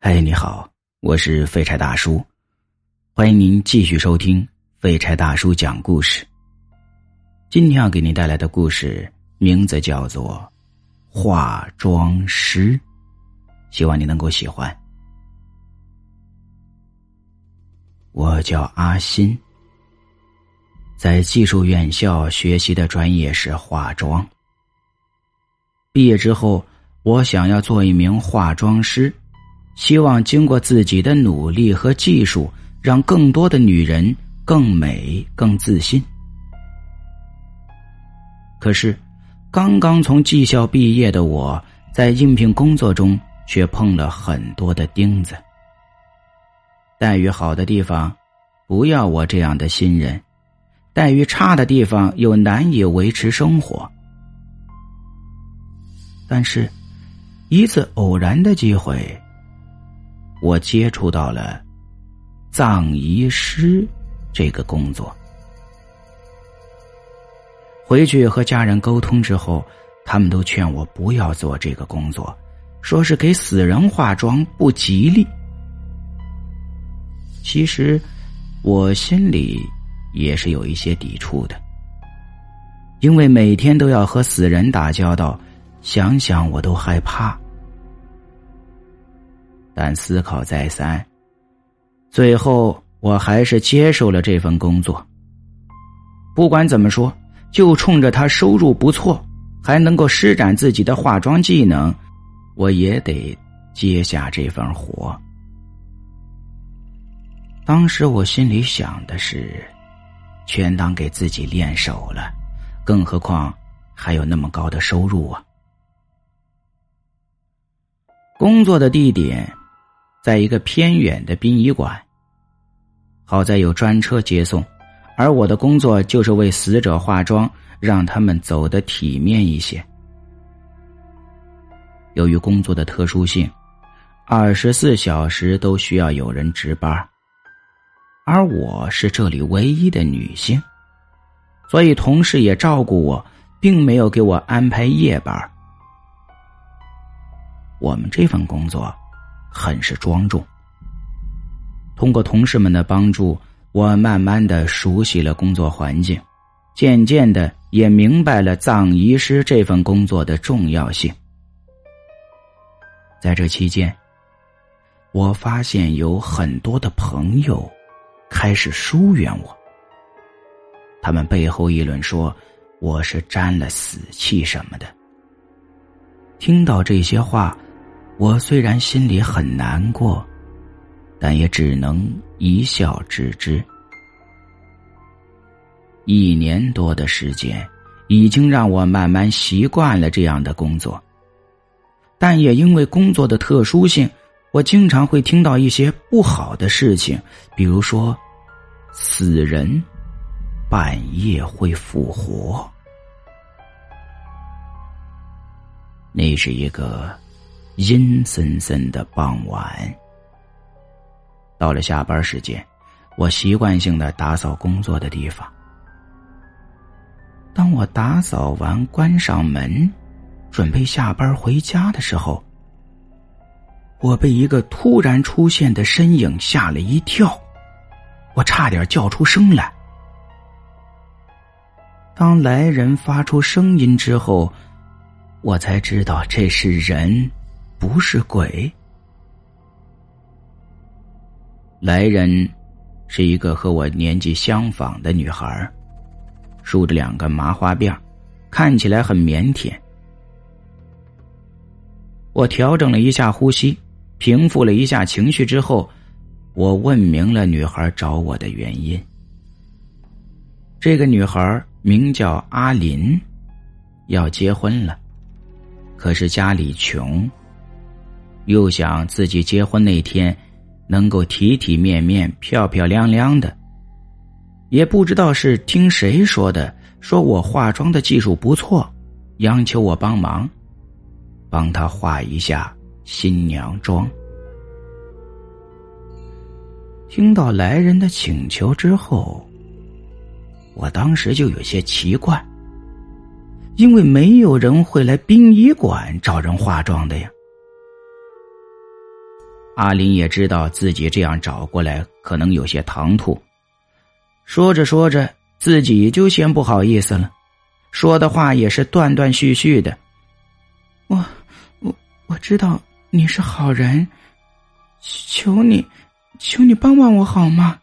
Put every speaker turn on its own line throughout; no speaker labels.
嗨，你好，我是废柴大叔，欢迎您继续收听废柴大叔讲故事。今天要给您带来的故事名字叫做《化妆师》，希望你能够喜欢。我叫阿新，在技术院校学习的专业是化妆。毕业之后，我想要做一名化妆师。希望经过自己的努力和技术，让更多的女人更美、更自信。可是，刚刚从技校毕业的我，在应聘工作中却碰了很多的钉子。待遇好的地方，不要我这样的新人；待遇差的地方，又难以维持生活。但是，一次偶然的机会。我接触到了葬仪师这个工作，回去和家人沟通之后，他们都劝我不要做这个工作，说是给死人化妆不吉利。其实我心里也是有一些抵触的，因为每天都要和死人打交道，想想我都害怕。但思考再三，最后我还是接受了这份工作。不管怎么说，就冲着他收入不错，还能够施展自己的化妆技能，我也得接下这份活。当时我心里想的是，全当给自己练手了，更何况还有那么高的收入啊！工作的地点。在一个偏远的殡仪馆，好在有专车接送，而我的工作就是为死者化妆，让他们走得体面一些。由于工作的特殊性，二十四小时都需要有人值班，而我是这里唯一的女性，所以同事也照顾我，并没有给我安排夜班。我们这份工作。很是庄重。通过同事们的帮助，我慢慢的熟悉了工作环境，渐渐的也明白了葬仪师这份工作的重要性。在这期间，我发现有很多的朋友开始疏远我，他们背后议论说我是沾了死气什么的。听到这些话。我虽然心里很难过，但也只能一笑置之。一年多的时间，已经让我慢慢习惯了这样的工作，但也因为工作的特殊性，我经常会听到一些不好的事情，比如说，死人半夜会复活。那是一个。阴森森的傍晚，到了下班时间，我习惯性的打扫工作的地方。当我打扫完，关上门，准备下班回家的时候，我被一个突然出现的身影吓了一跳，我差点叫出声来。当来人发出声音之后，我才知道这是人。不是鬼，来人是一个和我年纪相仿的女孩，梳着两个麻花辫，看起来很腼腆。我调整了一下呼吸，平复了一下情绪之后，我问明了女孩找我的原因。这个女孩名叫阿林，要结婚了，可是家里穷。又想自己结婚那天能够体体面面、漂漂亮亮的，也不知道是听谁说的，说我化妆的技术不错，央求我帮忙，帮他化一下新娘妆。听到来人的请求之后，我当时就有些奇怪，因为没有人会来殡仪馆找人化妆的呀。阿林也知道自己这样找过来可能有些唐突，说着说着自己就先不好意思了，说的话也是断断续续的。我我我知道你是好人，求你，求你帮帮我好吗？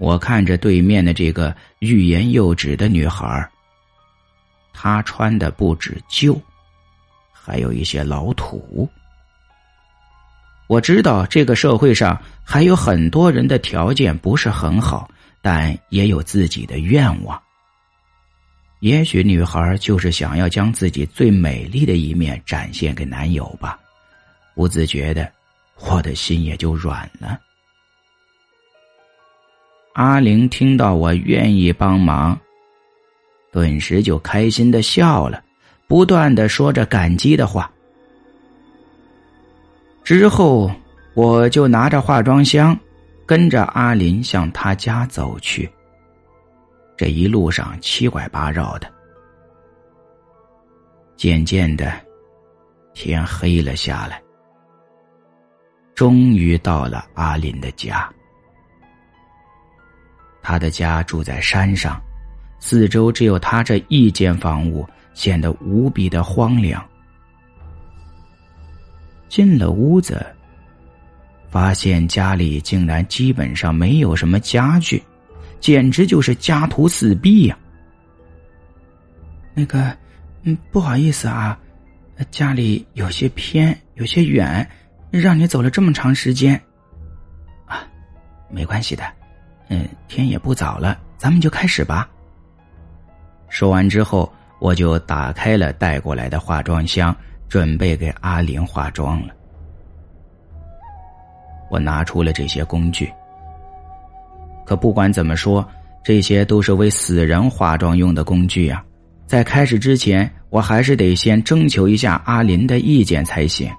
我看着对面的这个欲言又止的女孩她穿的不止旧，还有一些老土。我知道这个社会上还有很多人的条件不是很好，但也有自己的愿望。也许女孩就是想要将自己最美丽的一面展现给男友吧。不自觉的，我的心也就软了。阿玲听到我愿意帮忙，顿时就开心的笑了，不断的说着感激的话。之后，我就拿着化妆箱，跟着阿林向他家走去。这一路上七拐八绕的，渐渐的，天黑了下来。终于到了阿林的家。他的家住在山上，四周只有他这一间房屋，显得无比的荒凉。进了屋子，发现家里竟然基本上没有什么家具，简直就是家徒四壁呀！那个，嗯，不好意思啊，家里有些偏，有些远，让你走了这么长时间。啊，没关系的，嗯，天也不早了，咱们就开始吧。说完之后，我就打开了带过来的化妆箱。准备给阿玲化妆了，我拿出了这些工具。可不管怎么说，这些都是为死人化妆用的工具啊！在开始之前，我还是得先征求一下阿林的意见才行。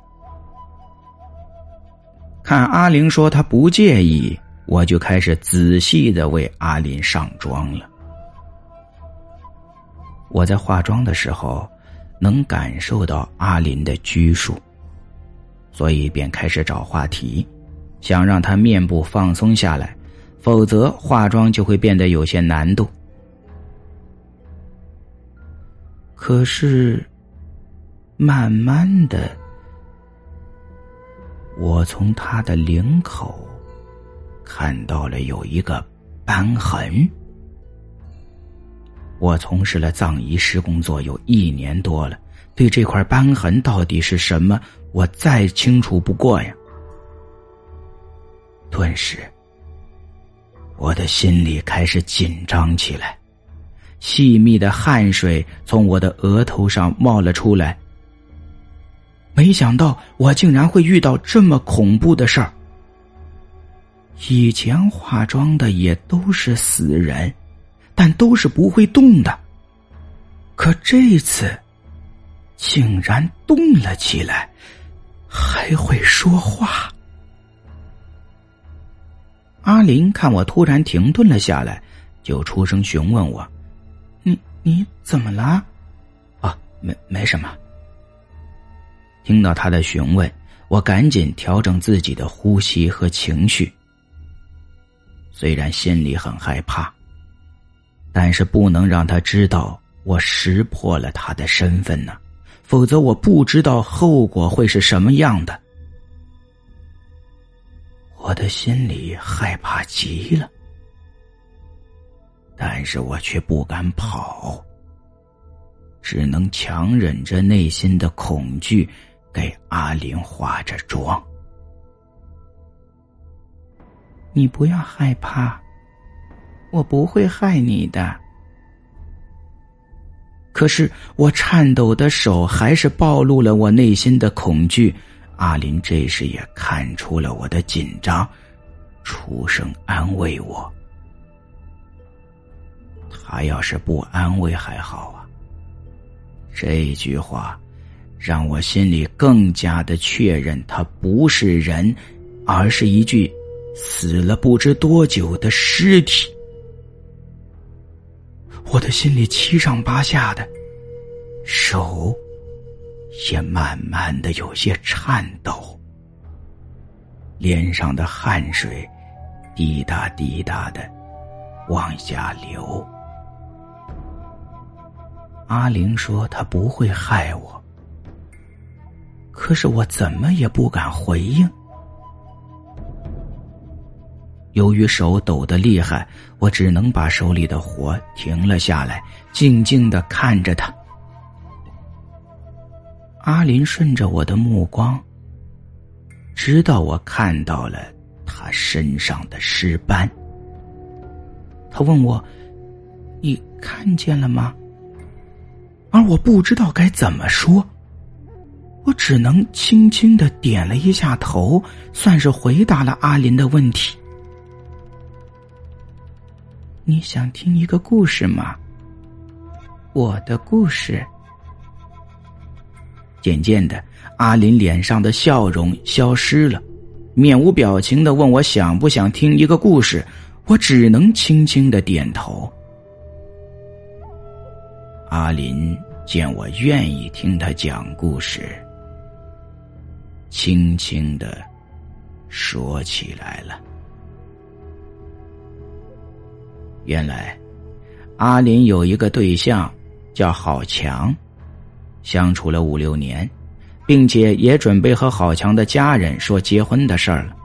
看阿玲说她不介意，我就开始仔细的为阿林上妆了。我在化妆的时候。能感受到阿林的拘束，所以便开始找话题，想让他面部放松下来，否则化妆就会变得有些难度。可是，慢慢的，我从他的领口看到了有一个斑痕。我从事了藏医师工作有一年多了，对这块斑痕到底是什么，我再清楚不过呀。顿时，我的心里开始紧张起来，细密的汗水从我的额头上冒了出来。没想到我竟然会遇到这么恐怖的事儿。以前化妆的也都是死人。但都是不会动的，可这次竟然动了起来，还会说话。阿林看我突然停顿了下来，就出声询问我：“你你怎么了？”“啊，没没什么。”听到他的询问，我赶紧调整自己的呼吸和情绪，虽然心里很害怕。但是不能让他知道我识破了他的身份呢，否则我不知道后果会是什么样的。我的心里害怕极了，但是我却不敢跑，只能强忍着内心的恐惧，给阿玲化着妆。你不要害怕。我不会害你的，可是我颤抖的手还是暴露了我内心的恐惧。阿林这时也看出了我的紧张，出声安慰我。他要是不安慰还好啊，这句话让我心里更加的确认他不是人，而是一具死了不知多久的尸体。我的心里七上八下的，手也慢慢的有些颤抖，脸上的汗水滴答滴答的往下流。阿玲说：“他不会害我。”可是我怎么也不敢回应。由于手抖得厉害，我只能把手里的活停了下来，静静的看着他。阿林顺着我的目光，直到我看到了他身上的尸斑。他问我：“你看见了吗？”而我不知道该怎么说，我只能轻轻的点了一下头，算是回答了阿林的问题。你想听一个故事吗？我的故事。渐渐的，阿林脸上的笑容消失了，面无表情的问我想不想听一个故事。我只能轻轻的点头。阿林见我愿意听他讲故事，轻轻的说起来了。原来，阿林有一个对象，叫郝强，相处了五六年，并且也准备和郝强的家人说结婚的事儿了。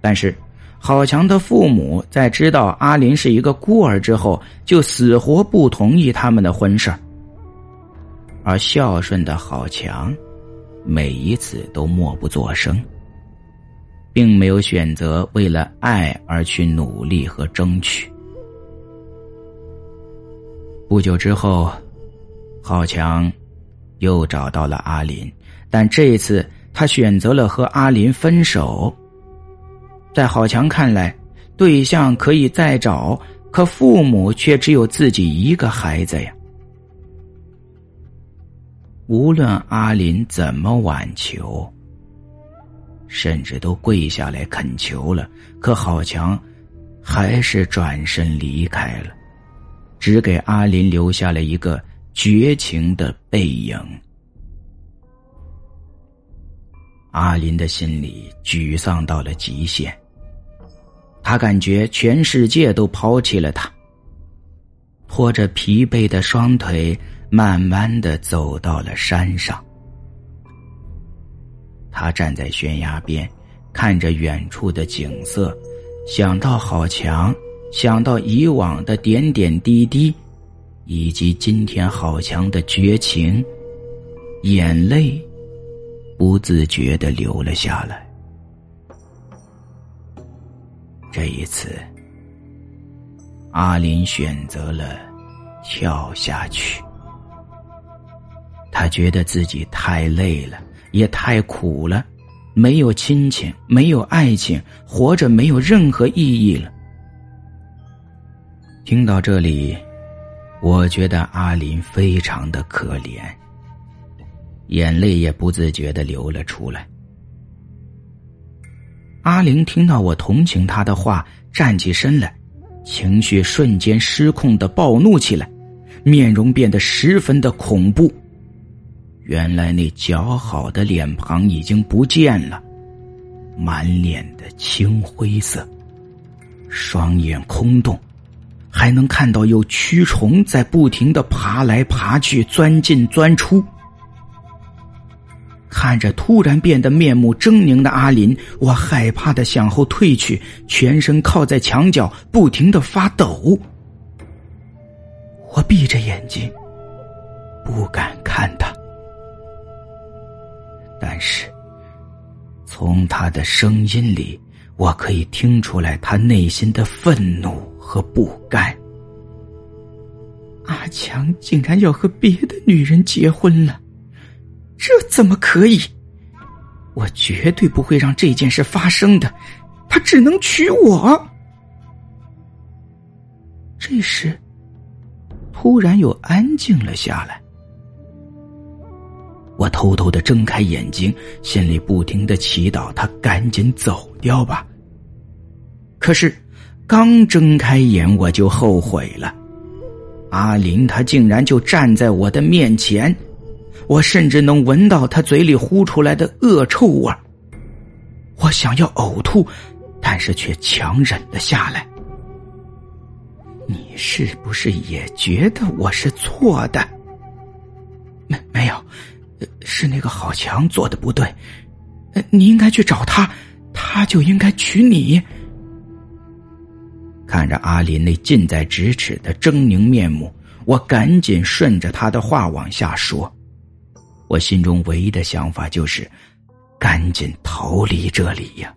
但是，郝强的父母在知道阿林是一个孤儿之后，就死活不同意他们的婚事儿而孝顺的郝强，每一次都默不作声。并没有选择为了爱而去努力和争取。不久之后，郝强又找到了阿林，但这一次他选择了和阿林分手。在郝强看来，对象可以再找，可父母却只有自己一个孩子呀。无论阿林怎么挽求。甚至都跪下来恳求了，可郝强还是转身离开了，只给阿林留下了一个绝情的背影。阿林的心里沮丧到了极限，他感觉全世界都抛弃了他，拖着疲惫的双腿，慢慢的走到了山上。他站在悬崖边，看着远处的景色，想到郝强，想到以往的点点滴滴，以及今天郝强的绝情，眼泪不自觉的流了下来。这一次，阿林选择了跳下去。他觉得自己太累了。也太苦了，没有亲情，没有爱情，活着没有任何意义了。听到这里，我觉得阿林非常的可怜，眼泪也不自觉的流了出来。阿玲听到我同情他的话，站起身来，情绪瞬间失控的暴怒起来，面容变得十分的恐怖。原来那姣好的脸庞已经不见了，满脸的青灰色，双眼空洞，还能看到有蛆虫在不停的爬来爬去、钻进钻出。看着突然变得面目狰狞的阿林，我害怕的向后退去，全身靠在墙角，不停的发抖。我闭着眼睛，不敢看他。但是，从他的声音里，我可以听出来他内心的愤怒和不甘。阿强竟然要和别的女人结婚了，这怎么可以？我绝对不会让这件事发生的，他只能娶我。这时，突然又安静了下来。我偷偷的睁开眼睛，心里不停的祈祷他赶紧走掉吧。可是，刚睁开眼我就后悔了，阿林他竟然就站在我的面前，我甚至能闻到他嘴里呼出来的恶臭味我想要呕吐，但是却强忍了下来。你是不是也觉得我是错的？没没有，是那个郝强做的不对。你应该去找他，他就应该娶你。看着阿林那近在咫尺的狰狞面目，我赶紧顺着他的话往下说。我心中唯一的想法就是，赶紧逃离这里呀。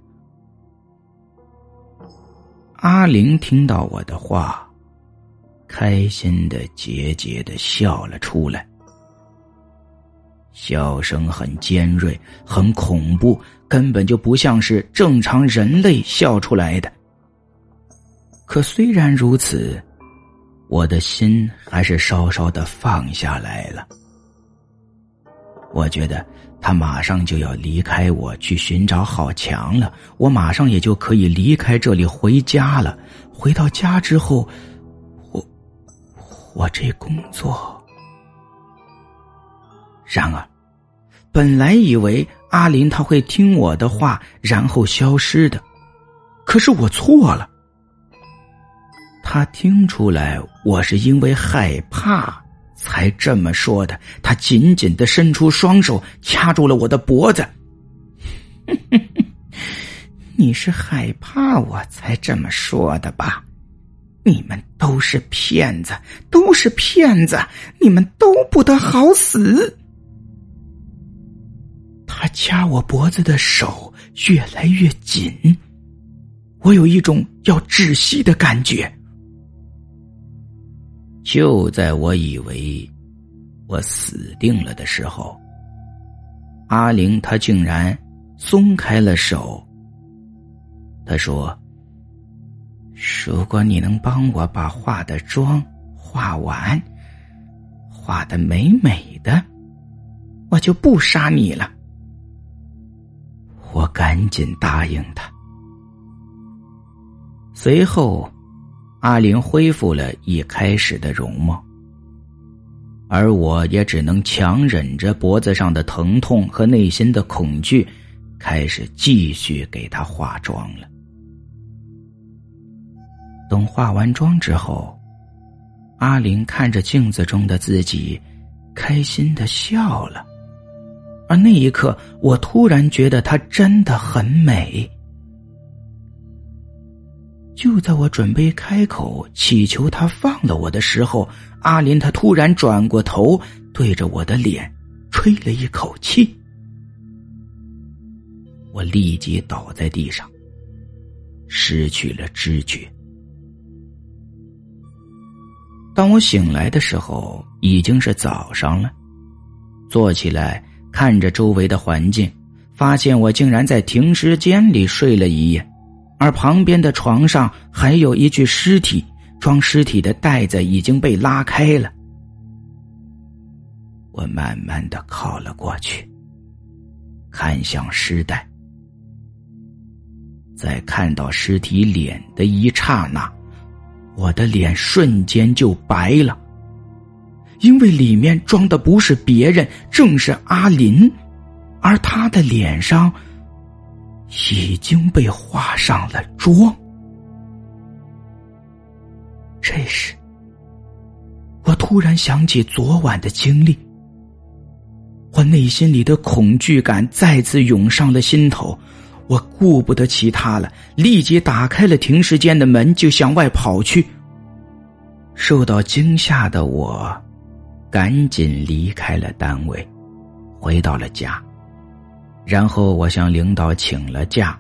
阿玲听到我的话，开心的桀桀的笑了出来，笑声很尖锐，很恐怖，根本就不像是正常人类笑出来的。可虽然如此，我的心还是稍稍的放下来了。我觉得他马上就要离开我去寻找好强了，我马上也就可以离开这里回家了。回到家之后，我我这工作……然而，本来以为阿林他会听我的话，然后消失的，可是我错了。他听出来我是因为害怕才这么说的，他紧紧的伸出双手掐住了我的脖子。你是害怕我才这么说的吧？你们都是骗子，都是骗子，你们都不得好死！他掐我脖子的手越来越紧，我有一种要窒息的感觉。就在我以为我死定了的时候，阿玲她竟然松开了手。她说：“如果你能帮我把化的妆化完，画的美美的，我就不杀你了。”我赶紧答应他。随后。阿玲恢复了一开始的容貌，而我也只能强忍着脖子上的疼痛和内心的恐惧，开始继续给她化妆了。等化完妆之后，阿玲看着镜子中的自己，开心的笑了，而那一刻，我突然觉得她真的很美。就在我准备开口祈求他放了我的时候，阿林他突然转过头，对着我的脸吹了一口气，我立即倒在地上，失去了知觉。当我醒来的时候，已经是早上了，坐起来看着周围的环境，发现我竟然在停尸间里睡了一夜。而旁边的床上还有一具尸体，装尸体的袋子已经被拉开了。我慢慢的靠了过去，看向尸袋，在看到尸体脸的一刹那，我的脸瞬间就白了，因为里面装的不是别人，正是阿林，而他的脸上。已经被画上了妆。这时，我突然想起昨晚的经历，我内心里的恐惧感再次涌上了心头。我顾不得其他了，立即打开了停尸间的门，就向外跑去。受到惊吓的我，赶紧离开了单位，回到了家。然后我向领导请了假，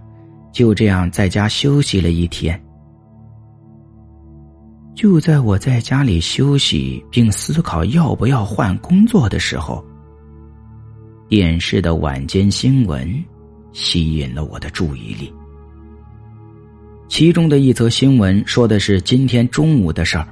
就这样在家休息了一天。就在我在家里休息并思考要不要换工作的时候，电视的晚间新闻吸引了我的注意力。其中的一则新闻说的是今天中午的事儿，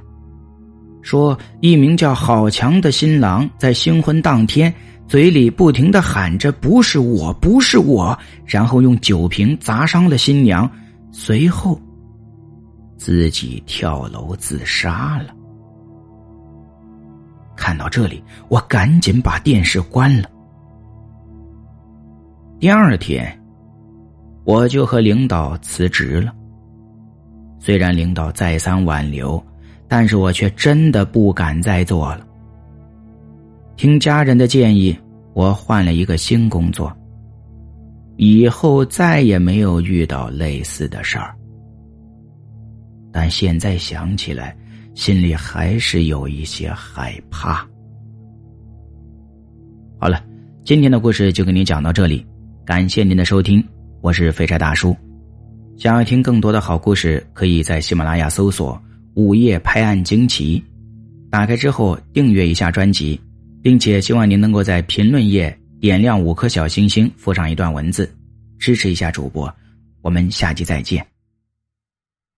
说一名叫郝强的新郎在新婚当天。嘴里不停的喊着“不是我，不是我”，然后用酒瓶砸伤了新娘，随后自己跳楼自杀了。看到这里，我赶紧把电视关了。第二天，我就和领导辞职了。虽然领导再三挽留，但是我却真的不敢再做了。听家人的建议，我换了一个新工作。以后再也没有遇到类似的事儿，但现在想起来，心里还是有一些害怕。好了，今天的故事就给您讲到这里，感谢您的收听，我是废柴大叔。想要听更多的好故事，可以在喜马拉雅搜索“午夜拍案惊奇”，打开之后订阅一下专辑，并且希望您能够在评论页点亮五颗小星星，附上一段文字，支持一下主播。我们下期再见。